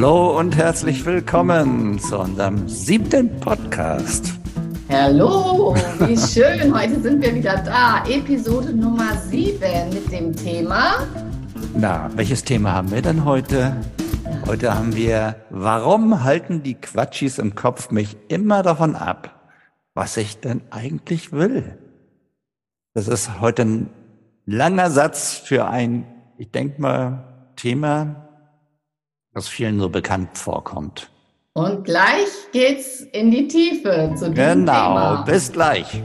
Hallo und herzlich willkommen zu unserem siebten Podcast. Hallo, wie schön. Heute sind wir wieder da. Episode Nummer sieben mit dem Thema. Na, welches Thema haben wir denn heute? Heute haben wir, warum halten die Quatschis im Kopf mich immer davon ab, was ich denn eigentlich will? Das ist heute ein langer Satz für ein, ich denke mal, Thema, das vielen so bekannt vorkommt. Und gleich geht's in die Tiefe zu diesem genau, Thema. Genau, bis gleich.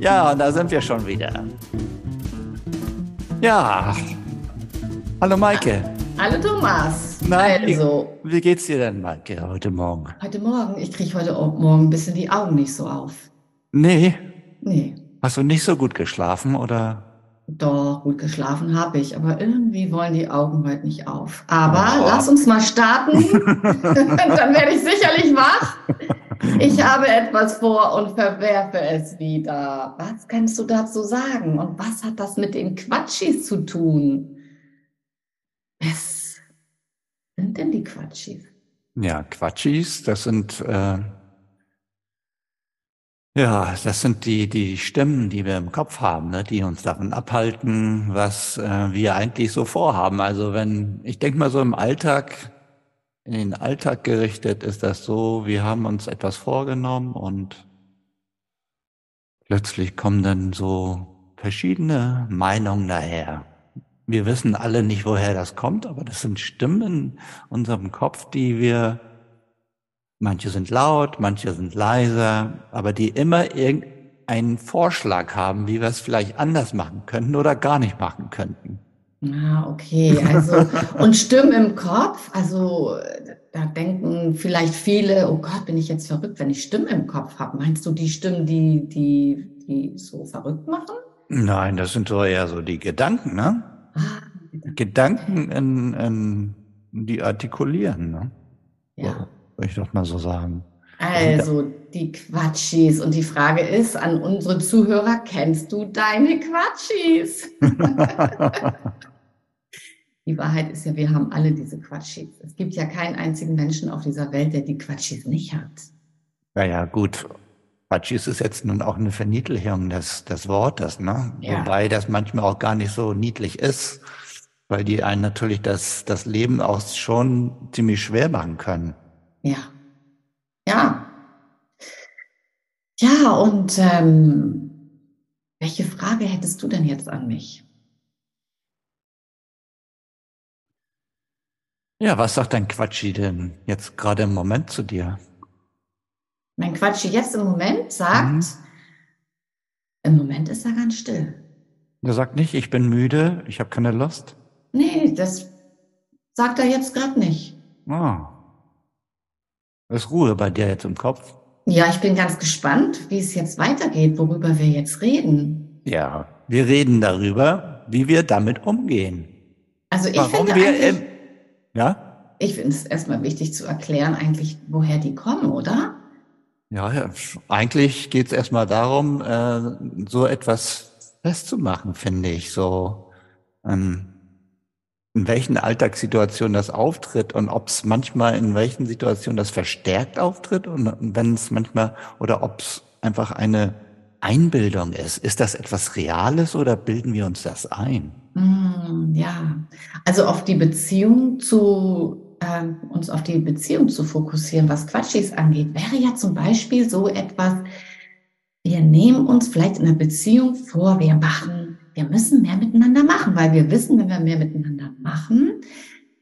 Ja, da sind wir schon wieder. Ja. Hallo Maike. Hallo Thomas. Na, also, wie, wie geht's dir denn, Maike, heute Morgen? heute Morgen, ich kriege heute Morgen ein bisschen die Augen nicht so auf. Nee. Nee. Hast du nicht so gut geschlafen oder? Doch, gut geschlafen habe ich, aber irgendwie wollen die Augen heute nicht auf. Aber oh. lass uns mal starten, dann werde ich sicherlich wach. Ich habe etwas vor und verwerfe es wieder. Was kannst du dazu sagen? Und was hat das mit den Quatschis zu tun? Was sind denn die Quatschis? Ja, Quatschis, das sind äh, ja, das sind die, die Stimmen, die wir im Kopf haben, ne, die uns davon abhalten, was äh, wir eigentlich so vorhaben. Also wenn, ich denke mal so im Alltag, in den Alltag gerichtet ist das so, wir haben uns etwas vorgenommen und plötzlich kommen dann so verschiedene Meinungen daher. Wir wissen alle nicht, woher das kommt, aber das sind Stimmen in unserem Kopf, die wir Manche sind laut, manche sind leiser, aber die immer irgendeinen Vorschlag haben, wie wir es vielleicht anders machen könnten oder gar nicht machen könnten. Ah, okay. Also, und Stimmen im Kopf, also da denken vielleicht viele, oh Gott, bin ich jetzt verrückt, wenn ich Stimmen im Kopf habe. Meinst du die Stimmen, die, die, die so verrückt machen? Nein, das sind so eher so die Gedanken, ne? Ah, Gedanken, in, in, die artikulieren, ne? Ja würde ich doch mal so sagen. Also die Quatschis. Und die Frage ist an unsere Zuhörer, kennst du deine Quatschis? die Wahrheit ist ja, wir haben alle diese Quatschis. Es gibt ja keinen einzigen Menschen auf dieser Welt, der die Quatschis nicht hat. Naja, gut. Quatschis ist jetzt nun auch eine Verniedlichung des, des Wortes, ne? Ja. Wobei das manchmal auch gar nicht so niedlich ist, weil die einen natürlich das, das Leben auch schon ziemlich schwer machen können. Ja. Ja. Ja, und ähm, welche Frage hättest du denn jetzt an mich? Ja, was sagt dein Quatschi denn jetzt gerade im Moment zu dir? Mein Quatschi jetzt im Moment sagt, mhm. im Moment ist er ganz still. Er sagt nicht, ich bin müde, ich habe keine Lust? Nee, das sagt er jetzt gerade nicht. Ah. Ist Ruhe bei dir jetzt im Kopf? Ja, ich bin ganz gespannt, wie es jetzt weitergeht, worüber wir jetzt reden. Ja, wir reden darüber, wie wir damit umgehen. Also ich Warum finde wir im, ja? Ich finde es erstmal wichtig zu erklären, eigentlich, woher die kommen, oder? Ja, ja eigentlich geht es erstmal darum, äh, so etwas festzumachen, finde ich. So, ähm, in welchen Alltagssituationen das auftritt und ob es manchmal in welchen Situationen das verstärkt auftritt und wenn es manchmal oder ob es einfach eine Einbildung ist. Ist das etwas Reales oder bilden wir uns das ein? Mm, ja, also auf die Beziehung zu äh, uns auf die Beziehung zu fokussieren, was Quatschis angeht, wäre ja zum Beispiel so etwas, wir nehmen uns vielleicht in einer Beziehung vor, wir machen wir müssen mehr miteinander machen, weil wir wissen, wenn wir mehr miteinander machen,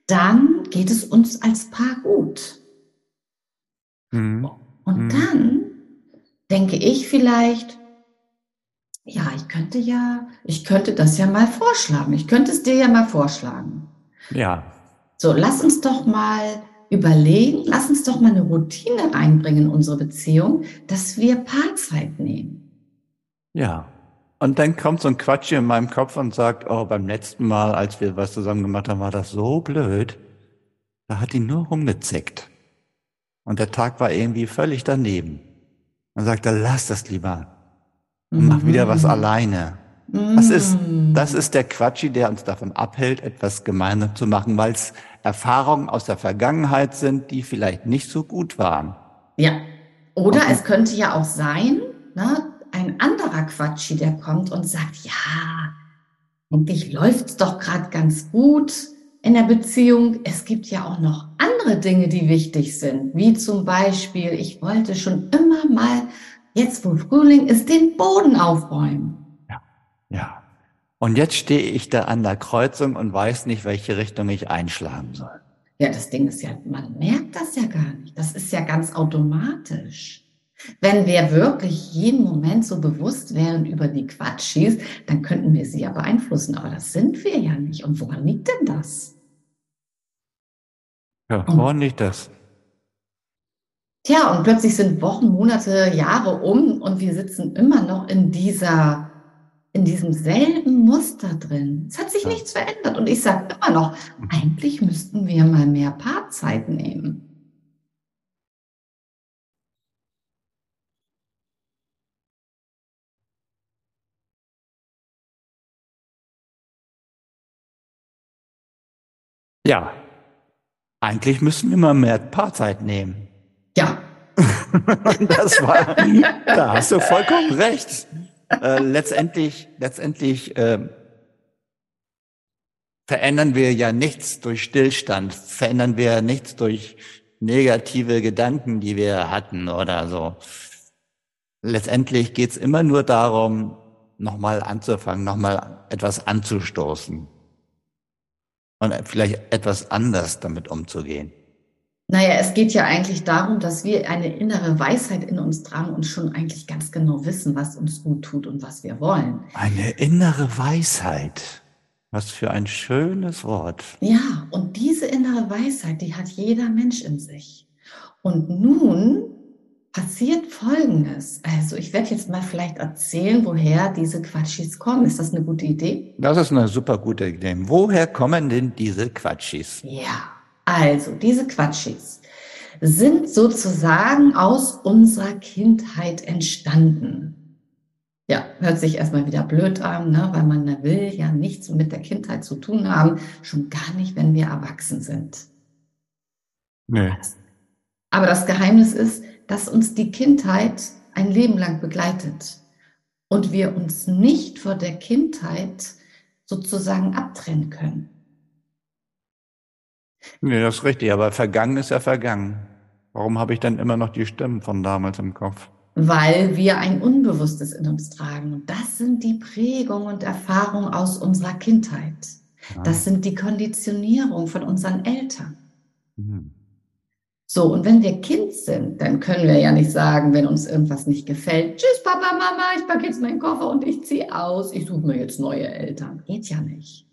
dann geht es uns als Paar gut. Mhm. Und mhm. dann denke ich vielleicht, ja, ich könnte ja, ich könnte das ja mal vorschlagen. Ich könnte es dir ja mal vorschlagen. Ja. So, lass uns doch mal überlegen, lass uns doch mal eine Routine einbringen in unsere Beziehung, dass wir Paarzeit nehmen. Ja. Und dann kommt so ein Quatsch in meinem Kopf und sagt, oh, beim letzten Mal, als wir was zusammen gemacht haben, war das so blöd. Da hat die nur rumgezickt. Und der Tag war irgendwie völlig daneben. Dann sagt er, lass das lieber. Und mach wieder was mhm. alleine. Das ist, das ist der Quatschi, der uns davon abhält, etwas gemeinsam zu machen, weil es Erfahrungen aus der Vergangenheit sind, die vielleicht nicht so gut waren. Ja. Oder und, es könnte ja auch sein, ne, ein anderer Quatschi, der kommt und sagt, ja, eigentlich läuft's doch gerade ganz gut in der Beziehung. Es gibt ja auch noch andere Dinge, die wichtig sind, wie zum Beispiel, ich wollte schon immer mal, jetzt wo Frühling ist, den Boden aufräumen. Ja, ja. Und jetzt stehe ich da an der Kreuzung und weiß nicht, welche Richtung ich einschlagen soll. Ja, das Ding ist ja, man merkt das ja gar nicht. Das ist ja ganz automatisch. Wenn wir wirklich jeden Moment so bewusst wären über die Quatschis, dann könnten wir sie ja beeinflussen. Aber das sind wir ja nicht. Und woran liegt denn das? Ja, woran liegt das? Tja, und plötzlich sind Wochen, Monate, Jahre um und wir sitzen immer noch in dieser, in diesem selben Muster drin. Es hat sich ja. nichts verändert. Und ich sage immer noch, eigentlich müssten wir mal mehr Paarzeit nehmen. Ja, eigentlich müssen wir mal mehr Paarzeit nehmen. Ja. das war, da hast du vollkommen recht. Äh, letztendlich, letztendlich äh, verändern wir ja nichts durch Stillstand, verändern wir nichts durch negative Gedanken, die wir hatten oder so. Letztendlich geht's immer nur darum, nochmal anzufangen, nochmal etwas anzustoßen und vielleicht etwas anders damit umzugehen? Naja, es geht ja eigentlich darum, dass wir eine innere Weisheit in uns tragen und schon eigentlich ganz genau wissen, was uns gut tut und was wir wollen. Eine innere Weisheit. Was für ein schönes Wort. Ja, und diese innere Weisheit, die hat jeder Mensch in sich. Und nun passiert Folgendes. Also ich werde jetzt mal vielleicht erzählen, woher diese Quatschis kommen. Ist das eine gute Idee? Das ist eine super gute Idee. Woher kommen denn diese Quatschis? Ja, also diese Quatschis sind sozusagen aus unserer Kindheit entstanden. Ja, hört sich erstmal wieder blöd an, ne? weil man will ja nichts mit der Kindheit zu tun haben, schon gar nicht, wenn wir erwachsen sind. Nee. Aber das Geheimnis ist, dass uns die Kindheit ein Leben lang begleitet und wir uns nicht vor der Kindheit sozusagen abtrennen können. Nee, das ist richtig, aber vergangen ist ja vergangen. Warum habe ich dann immer noch die Stimmen von damals im Kopf? Weil wir ein Unbewusstes in uns tragen. Und das sind die Prägungen und Erfahrungen aus unserer Kindheit. Ja. Das sind die Konditionierungen von unseren Eltern. Mhm. So, und wenn wir Kind sind, dann können wir ja nicht sagen, wenn uns irgendwas nicht gefällt, tschüss Papa, Mama, ich packe jetzt meinen Koffer und ich ziehe aus, ich suche mir jetzt neue Eltern. Geht ja nicht.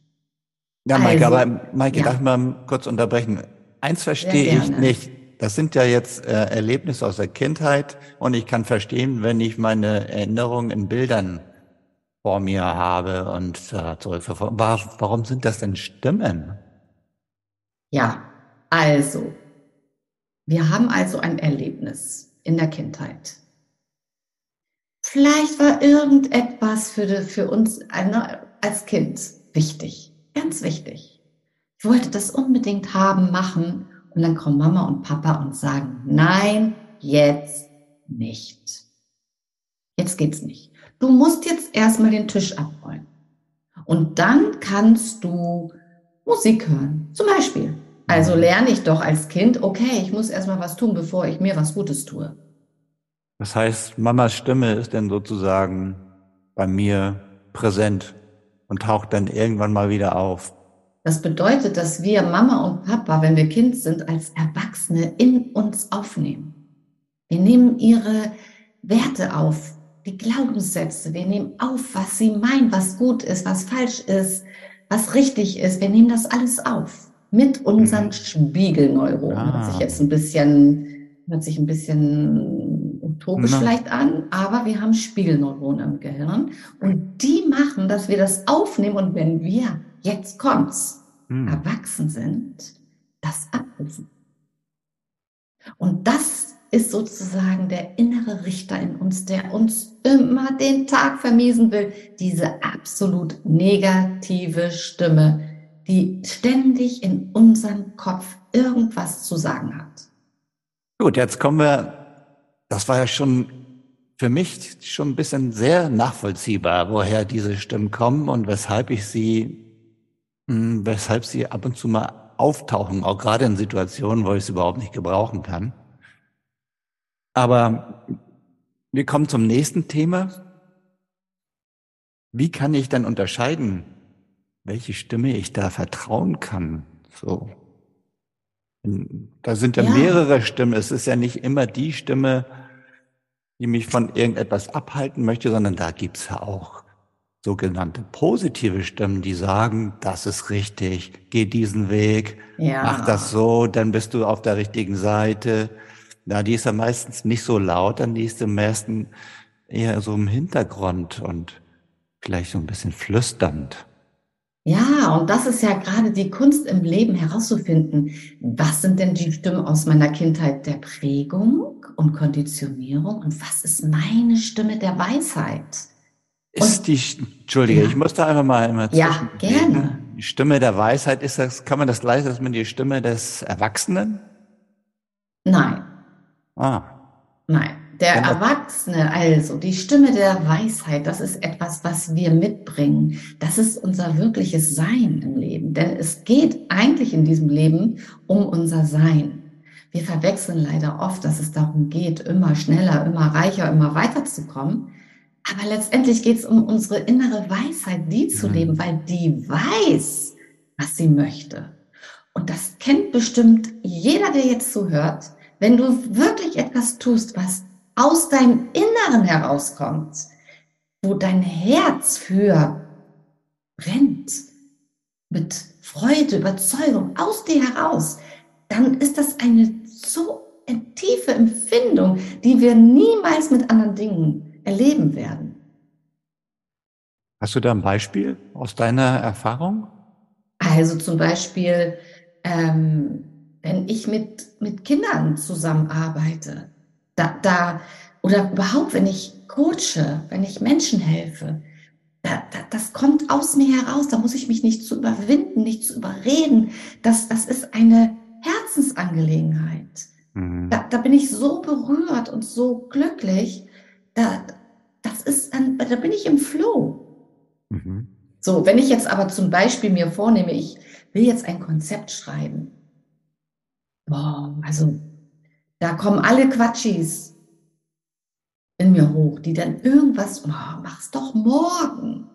Ja, Maike, also, aber Maike, ja. darf ich mal kurz unterbrechen? Eins verstehe ich nicht. Das sind ja jetzt äh, Erlebnisse aus der Kindheit und ich kann verstehen, wenn ich meine Erinnerungen in Bildern vor mir habe und äh, zurückverfolge. Warum sind das denn Stimmen? Ja, also wir haben also ein Erlebnis in der Kindheit. Vielleicht war irgendetwas für, für uns als Kind wichtig, ganz wichtig. Ich wollte das unbedingt haben, machen und dann kommen Mama und Papa und sagen, nein, jetzt nicht. Jetzt geht's nicht. Du musst jetzt erstmal den Tisch abräumen. Und dann kannst du Musik hören. Zum Beispiel also lerne ich doch als Kind, okay, ich muss erstmal was tun, bevor ich mir was Gutes tue. Das heißt, Mamas Stimme ist dann sozusagen bei mir präsent und taucht dann irgendwann mal wieder auf. Das bedeutet, dass wir Mama und Papa, wenn wir Kind sind, als Erwachsene in uns aufnehmen. Wir nehmen ihre Werte auf, die Glaubenssätze. Wir nehmen auf, was sie meinen, was gut ist, was falsch ist, was richtig ist. Wir nehmen das alles auf mit unseren mhm. Spiegelneuronen. Ah. Hört sich jetzt ein bisschen, hört sich ein bisschen utopisch Na. vielleicht an, aber wir haben Spiegelneuronen im Gehirn und die machen, dass wir das aufnehmen und wenn wir, jetzt kommt's, hm. erwachsen sind, das abrufen. Und das ist sozusagen der innere Richter in uns, der uns immer den Tag vermiesen will. Diese absolut negative Stimme, die ständig in unserem Kopf irgendwas zu sagen hat. Gut, jetzt kommen wir, das war ja schon für mich schon ein bisschen sehr nachvollziehbar, woher diese Stimmen kommen und weshalb ich sie, hm, weshalb sie ab und zu mal auftauchen, auch gerade in Situationen, wo ich es überhaupt nicht gebrauchen kann. Aber wir kommen zum nächsten Thema. Wie kann ich dann unterscheiden, welche Stimme ich da vertrauen kann? So. Da sind ja, ja, mehrere Stimmen. Es ist ja nicht immer die Stimme, die mich von irgendetwas abhalten möchte, sondern da gibt's ja auch sogenannte positive Stimmen, die sagen, das ist richtig, geh diesen Weg, ja. mach das so, dann bist du auf der richtigen Seite. Na, die ist ja meistens nicht so laut, dann die ist am meisten eher so im Hintergrund und vielleicht so ein bisschen flüsternd. Ja, und das ist ja gerade die Kunst im Leben herauszufinden, was sind denn die Stimmen aus meiner Kindheit der Prägung und Konditionierung und was ist meine Stimme der Weisheit? Ist und, die, Entschuldige, ja. ich muss da einfach mal immer Ja, gerne. Die Stimme der Weisheit, ist das, kann man das gleich, dass man die Stimme des Erwachsenen? Nein. Ah. Nein. Der Erwachsene, also die Stimme der Weisheit, das ist etwas, was wir mitbringen. Das ist unser wirkliches Sein im Leben. Denn es geht eigentlich in diesem Leben um unser Sein. Wir verwechseln leider oft, dass es darum geht, immer schneller, immer reicher, immer weiterzukommen. Aber letztendlich geht es um unsere innere Weisheit, die zu mhm. leben, weil die weiß, was sie möchte. Und das kennt bestimmt jeder, der jetzt zuhört. Wenn du wirklich etwas tust, was aus deinem Inneren herauskommt, wo dein Herz für brennt, mit Freude, Überzeugung aus dir heraus, dann ist das eine so tiefe Empfindung, die wir niemals mit anderen Dingen erleben werden. Hast du da ein Beispiel aus deiner Erfahrung? Also zum Beispiel, ähm, wenn ich mit, mit Kindern zusammenarbeite, da, da, oder überhaupt, wenn ich coache, wenn ich Menschen helfe, da, da, das kommt aus mir heraus, da muss ich mich nicht zu überwinden, nicht zu überreden. Das, das ist eine Herzensangelegenheit. Mhm. Da, da bin ich so berührt und so glücklich, da, das ist ein, da bin ich im Flow. Mhm. So, wenn ich jetzt aber zum Beispiel mir vornehme, ich will jetzt ein Konzept schreiben. Boah, also da kommen alle Quatschis in mir hoch, die dann irgendwas, oh, mach's doch morgen.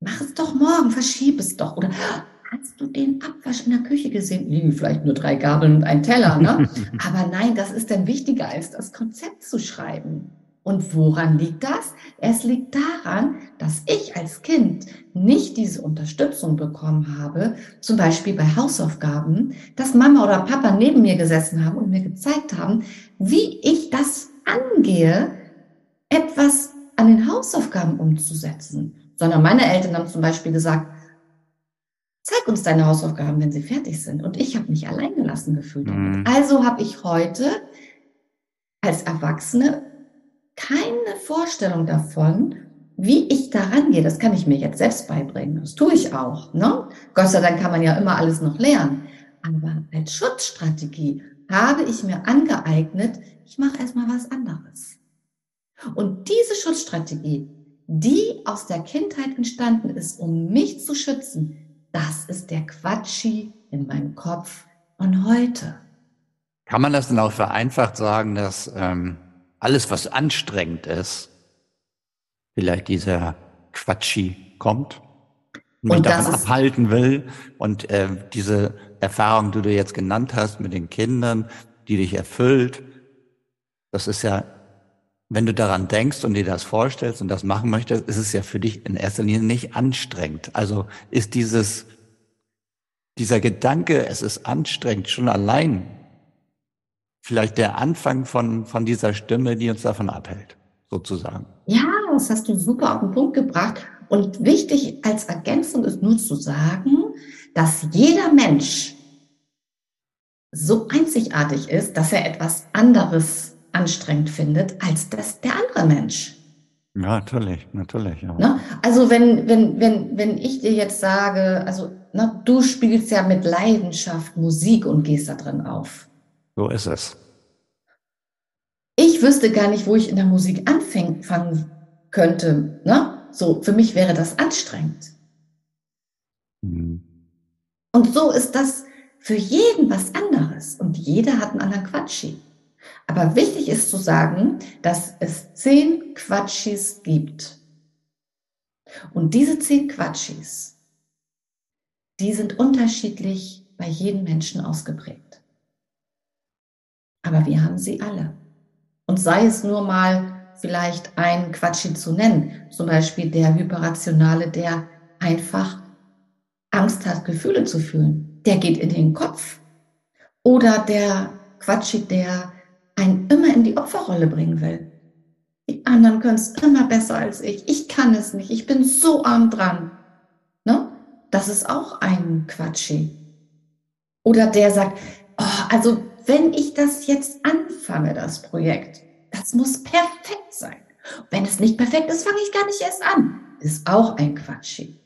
Mach es doch morgen, verschieb es doch. Oder hast du den Abwasch in der Küche gesehen? Liegen vielleicht nur drei Gabeln und ein Teller, ne? Aber nein, das ist dann wichtiger, als das Konzept zu schreiben. Und woran liegt das? Es liegt daran, dass ich als Kind nicht diese Unterstützung bekommen habe, zum Beispiel bei Hausaufgaben, dass Mama oder Papa neben mir gesessen haben und mir gezeigt haben, wie ich das angehe, etwas an den Hausaufgaben umzusetzen. Sondern meine Eltern haben zum Beispiel gesagt, zeig uns deine Hausaufgaben, wenn sie fertig sind. Und ich habe mich allein gelassen gefühlt. Mhm. Also habe ich heute als Erwachsene keine Vorstellung davon, wie ich daran gehe. Das kann ich mir jetzt selbst beibringen. Das tue ich auch. Ne? Gott sei Dank kann man ja immer alles noch lernen. Aber als Schutzstrategie habe ich mir angeeignet, ich mache erstmal was anderes. Und diese Schutzstrategie, die aus der Kindheit entstanden ist, um mich zu schützen, das ist der Quatschi in meinem Kopf von heute. Kann man das denn auch vereinfacht sagen, dass ähm, alles, was anstrengend ist, vielleicht dieser Quatschi kommt, mich und davon abhalten will und äh, diese Erfahrung, die du jetzt genannt hast mit den Kindern, die dich erfüllt, das ist ja, wenn du daran denkst und dir das vorstellst und das machen möchtest, ist es ja für dich in erster Linie nicht anstrengend. Also ist dieses, dieser Gedanke, es ist anstrengend, schon allein vielleicht der Anfang von, von dieser Stimme, die uns davon abhält, sozusagen. Ja, das hast du super auf den Punkt gebracht. Und wichtig als Ergänzung ist nur zu sagen, dass jeder Mensch so einzigartig ist, dass er etwas anderes anstrengend findet als das der andere Mensch. Ja, natürlich, natürlich. Ja. Ne? Also wenn, wenn, wenn, wenn ich dir jetzt sage, also ne, du spielst ja mit Leidenschaft Musik und gehst da drin auf. So ist es. Ich wüsste gar nicht, wo ich in der Musik anfangen könnte. Ne? So, für mich wäre das anstrengend. Mhm. Und so ist das für jeden was anderes und jeder hat einen anderen Quatschi. Aber wichtig ist zu sagen, dass es zehn Quatschis gibt. Und diese zehn Quatschis, die sind unterschiedlich bei jedem Menschen ausgeprägt. Aber wir haben sie alle. Und sei es nur mal vielleicht ein Quatschi zu nennen, zum Beispiel der Hyperrationale, der einfach Angst hat, Gefühle zu fühlen der geht in den Kopf. Oder der Quatschi, der einen immer in die Opferrolle bringen will. Die anderen können es immer besser als ich. Ich kann es nicht. Ich bin so arm dran. Ne? Das ist auch ein Quatschi. Oder der sagt, oh, also wenn ich das jetzt anfange, das Projekt, das muss perfekt sein. Wenn es nicht perfekt ist, fange ich gar nicht erst an. Ist auch ein Quatschi.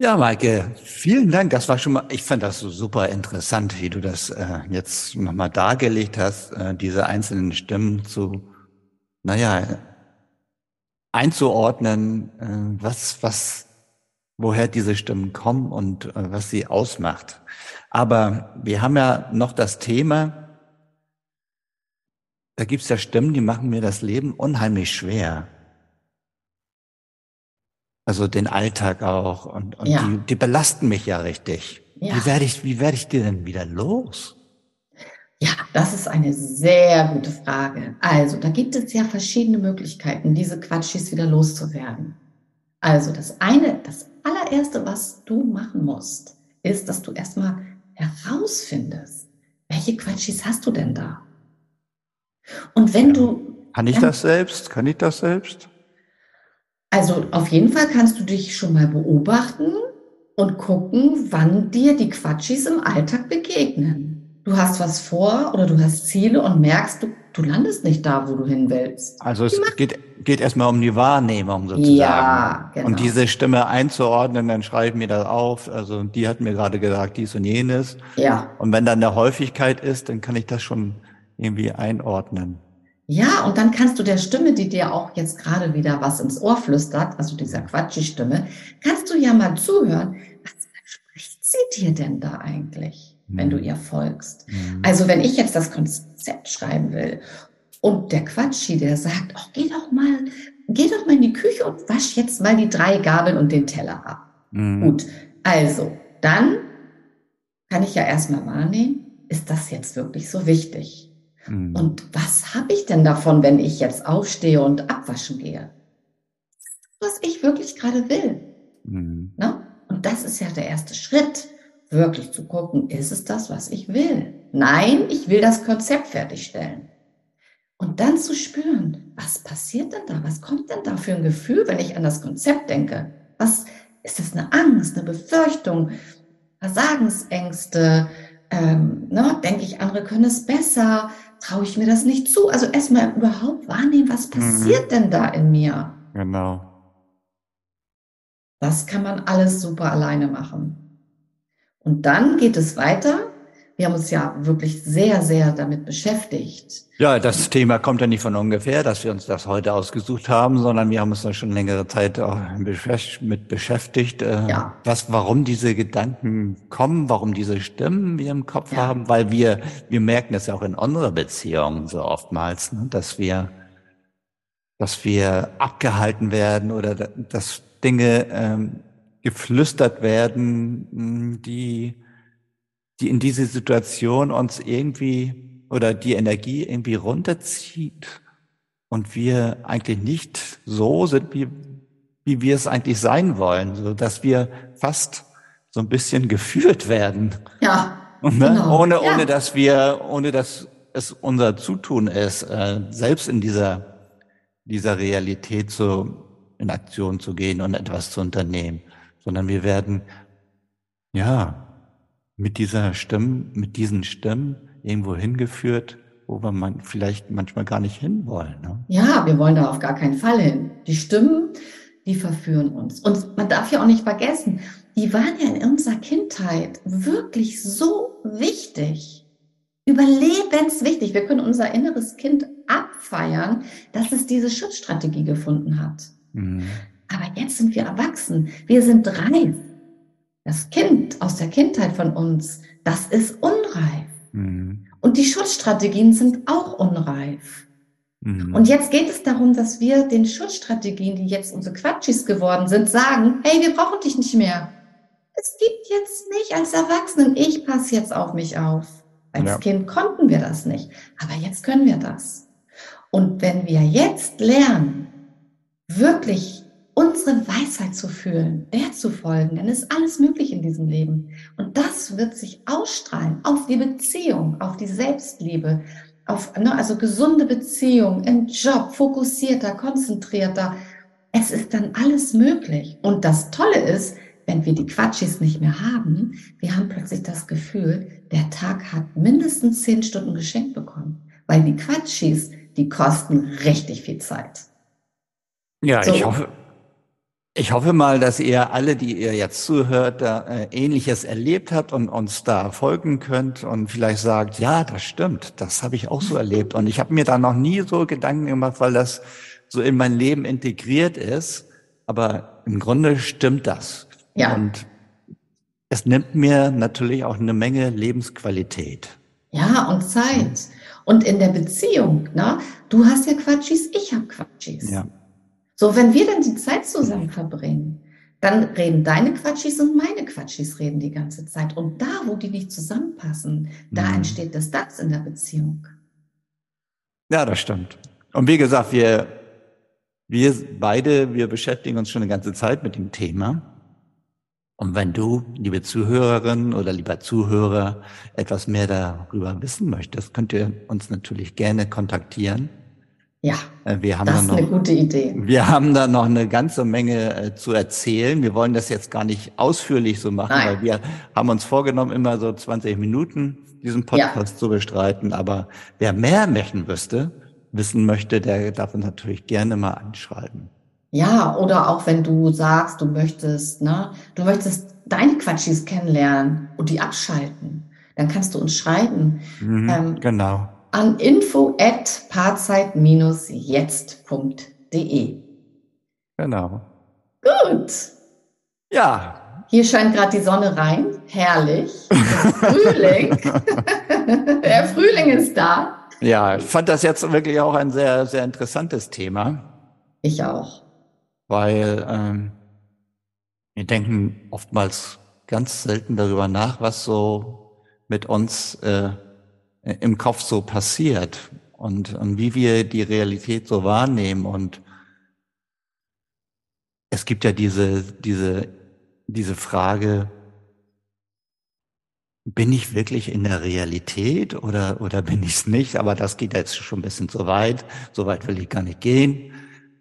Ja, Maike, vielen Dank. Das war schon mal, ich fand das so super interessant, wie du das äh, jetzt nochmal dargelegt hast, äh, diese einzelnen Stimmen zu, naja, einzuordnen, äh, was, was, woher diese Stimmen kommen und äh, was sie ausmacht. Aber wir haben ja noch das Thema, da gibt's ja Stimmen, die machen mir das Leben unheimlich schwer. Also den Alltag auch. Und, und ja. die, die belasten mich ja richtig. Ja. Wie werde ich, wie werde ich die denn wieder los? Ja, das ist eine sehr gute Frage. Also, da gibt es ja verschiedene Möglichkeiten, diese Quatschis wieder loszuwerden. Also, das eine, das allererste, was du machen musst, ist, dass du erstmal herausfindest, welche Quatschis hast du denn da? Und wenn ja. du. Kann ich das selbst? Kann ich das selbst? Also auf jeden Fall kannst du dich schon mal beobachten und gucken, wann dir die Quatschis im Alltag begegnen. Du hast was vor oder du hast Ziele und merkst, du, du landest nicht da, wo du hin willst. Also es geht, geht erstmal um die Wahrnehmung sozusagen. Ja, genau. Und diese Stimme einzuordnen, dann schreibe ich mir das auf. Also die hat mir gerade gesagt, dies und jenes. Ja. Und wenn dann eine Häufigkeit ist, dann kann ich das schon irgendwie einordnen. Ja, und dann kannst du der Stimme, die dir auch jetzt gerade wieder was ins Ohr flüstert, also dieser Quatschi-Stimme, kannst du ja mal zuhören, was spricht sie dir denn da eigentlich. Wenn du mhm. ihr folgst? Mhm. Also wenn ich jetzt das Konzept schreiben will und der Quatschi, der sagt, oh, geh doch mal, geh doch mal in die Küche und wasch jetzt mal die drei Gabeln und den Teller ab. Mhm. Gut, also dann kann ich ja erstmal wahrnehmen, ist das jetzt wirklich so wichtig? Mhm. Und was habe ich denn davon, wenn ich jetzt aufstehe und abwaschen gehe? Was ich wirklich gerade will. Mhm. Ne? Und das ist ja der erste Schritt, wirklich zu gucken, ist es das, was ich will? Nein, ich will das Konzept fertigstellen. Und dann zu spüren, was passiert denn da? Was kommt denn da für ein Gefühl, wenn ich an das Konzept denke? Was ist das eine Angst, eine Befürchtung, Versagensängste? Ähm, ne? Denke ich, andere können es besser? traue ich mir das nicht zu. Also erstmal überhaupt wahrnehmen, was passiert mhm. denn da in mir? Genau. Das kann man alles super alleine machen. Und dann geht es weiter wir haben uns ja wirklich sehr, sehr damit beschäftigt. Ja, das Thema kommt ja nicht von ungefähr, dass wir uns das heute ausgesucht haben, sondern wir haben uns da schon längere Zeit auch mit beschäftigt, äh, ja. was, warum diese Gedanken kommen, warum diese Stimmen wir im Kopf ja. haben, weil wir, wir merken das ja auch in unserer Beziehung so oftmals, ne, dass wir, dass wir abgehalten werden oder dass Dinge ähm, geflüstert werden, die die in diese Situation uns irgendwie oder die Energie irgendwie runterzieht und wir eigentlich nicht so sind, wie, wie wir es eigentlich sein wollen, so dass wir fast so ein bisschen geführt werden. Ja. Ne? genau. Ohne, ja. ohne dass wir, ohne dass es unser Zutun ist, äh, selbst in dieser, dieser Realität so in Aktion zu gehen und etwas zu unternehmen, sondern wir werden, ja, mit dieser Stimme, mit diesen Stimmen irgendwo hingeführt, wo wir man vielleicht manchmal gar nicht hinwollen. Ne? Ja, wir wollen da auf gar keinen Fall hin. Die Stimmen, die verführen uns. Und man darf ja auch nicht vergessen, die waren ja in unserer Kindheit wirklich so wichtig. Überlebenswichtig. Wir können unser inneres Kind abfeiern, dass es diese Schutzstrategie gefunden hat. Mhm. Aber jetzt sind wir erwachsen. Wir sind reif. Das Kind aus der Kindheit von uns, das ist unreif. Mhm. Und die Schutzstrategien sind auch unreif. Mhm. Und jetzt geht es darum, dass wir den Schutzstrategien, die jetzt unsere Quatschis geworden sind, sagen, hey, wir brauchen dich nicht mehr. Es gibt jetzt nicht als Erwachsenen, ich passe jetzt auf mich auf. Als ja. Kind konnten wir das nicht, aber jetzt können wir das. Und wenn wir jetzt lernen, wirklich unsere Weisheit zu fühlen, der zu folgen, dann ist alles möglich in diesem Leben. Und das wird sich ausstrahlen auf die Beziehung, auf die Selbstliebe, auf ne, also gesunde Beziehung, im Job, fokussierter, konzentrierter. Es ist dann alles möglich. Und das Tolle ist, wenn wir die Quatschis nicht mehr haben, wir haben plötzlich das Gefühl, der Tag hat mindestens zehn Stunden geschenkt bekommen. Weil die Quatschis, die kosten richtig viel Zeit. Ja, so. ich hoffe, ich hoffe mal, dass ihr alle, die ihr jetzt zuhört, da, äh, Ähnliches erlebt habt und uns da folgen könnt und vielleicht sagt, ja, das stimmt, das habe ich auch so erlebt. Und ich habe mir da noch nie so Gedanken gemacht, weil das so in mein Leben integriert ist. Aber im Grunde stimmt das. Ja. Und es nimmt mir natürlich auch eine Menge Lebensqualität. Ja, und Zeit. Und in der Beziehung, ne? Du hast ja Quatschis, ich habe Quatschis. Ja. So, wenn wir dann die Zeit zusammen verbringen, dann reden deine Quatschis und meine Quatschis reden die ganze Zeit. Und da, wo die nicht zusammenpassen, da mhm. entsteht das DAX in der Beziehung. Ja, das stimmt. Und wie gesagt, wir, wir beide, wir beschäftigen uns schon eine ganze Zeit mit dem Thema. Und wenn du, liebe Zuhörerin oder lieber Zuhörer, etwas mehr darüber wissen möchtest, könnt ihr uns natürlich gerne kontaktieren. Ja, äh, wir haben das ist noch, eine gute Idee. Wir haben da noch eine ganze Menge äh, zu erzählen. Wir wollen das jetzt gar nicht ausführlich so machen, Nein. weil wir haben uns vorgenommen, immer so 20 Minuten diesen Podcast ja. zu bestreiten. Aber wer mehr möchten wüsste, wissen möchte, der darf uns natürlich gerne mal anschreiben. Ja, oder auch wenn du sagst, du möchtest, ne, du möchtest deine Quatschis kennenlernen und die abschalten, dann kannst du uns schreiben. Mhm, ähm, genau an info at paarzeit-jetzt.de. Genau. Gut. Ja. Hier scheint gerade die Sonne rein. Herrlich. Frühling. Der Frühling ist da. Ja, ich fand das jetzt wirklich auch ein sehr, sehr interessantes Thema. Ich auch. Weil ähm, wir denken oftmals ganz selten darüber nach, was so mit uns äh, im Kopf so passiert und, und wie wir die Realität so wahrnehmen. Und es gibt ja diese, diese, diese Frage, bin ich wirklich in der Realität oder, oder bin ich es nicht? Aber das geht jetzt schon ein bisschen zu weit. So weit will ich gar nicht gehen.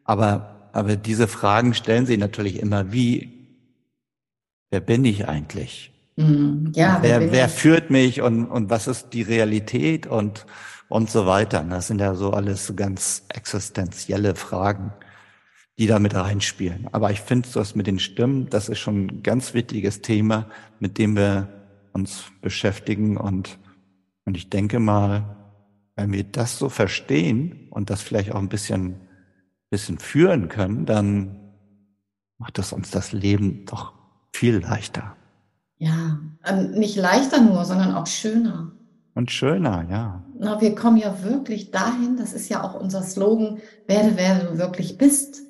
Aber, aber diese Fragen stellen sie natürlich immer, wie, wer bin ich eigentlich? Mhm. Ja, wer, wer führt mich und, und was ist die Realität und, und so weiter. Das sind ja so alles ganz existenzielle Fragen, die da mit reinspielen. Aber ich finde das mit den Stimmen, das ist schon ein ganz wichtiges Thema, mit dem wir uns beschäftigen und, und ich denke mal, wenn wir das so verstehen und das vielleicht auch ein bisschen, bisschen führen können, dann macht es uns das Leben doch viel leichter. Ja, ähm, nicht leichter nur, sondern auch schöner. Und schöner, ja. Na, wir kommen ja wirklich dahin, das ist ja auch unser Slogan, werde, wer du wirklich bist.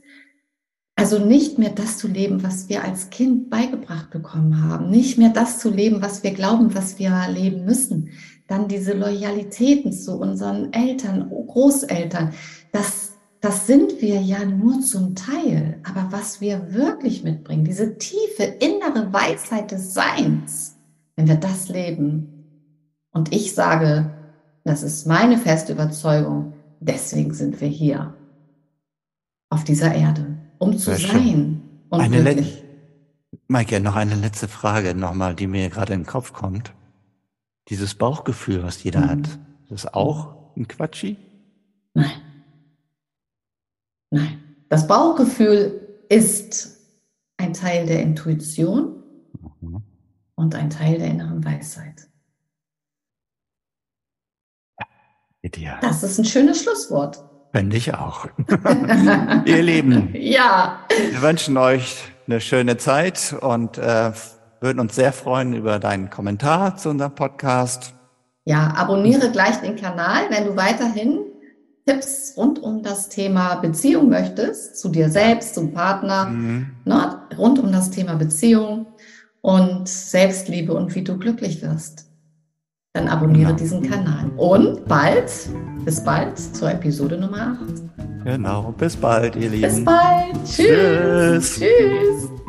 Also nicht mehr das zu leben, was wir als Kind beigebracht bekommen haben, nicht mehr das zu leben, was wir glauben, was wir leben müssen. Dann diese Loyalitäten zu unseren Eltern, Großeltern, das das sind wir ja nur zum Teil. Aber was wir wirklich mitbringen, diese tiefe innere Weisheit des Seins, wenn wir das leben. Und ich sage, das ist meine feste Überzeugung, deswegen sind wir hier auf dieser Erde. um zu Sehr sein. Und Eine Maike, noch eine letzte Frage nochmal, die mir gerade in den Kopf kommt. Dieses Bauchgefühl, was jeder Mhm. hat, ist das auch ein Quatschi? Nein. Nein. Das Bauchgefühl ist ein Teil der Intuition Mhm. und ein Teil der inneren Weisheit. Ideal. Das ist ein schönes Schlusswort. Finde ich auch. Ihr Lieben, ja, wir wünschen euch eine schöne Zeit und äh, würden uns sehr freuen über deinen Kommentar zu unserem Podcast. ja, abonniere gleich den Kanal, wenn du weiterhin Tipps rund um das Thema Beziehung möchtest, zu dir selbst, zum Partner, Mhm. ne, rund um das Thema Beziehung und Selbstliebe und wie du glücklich wirst. Dann abonniere Genau. diesen Kanal. Und bald, bis bald zur Episode Nummer 8. Genau. Bis bald, ihr Lieben. Bis bald. Tschüss. Tschüss. Tschüss.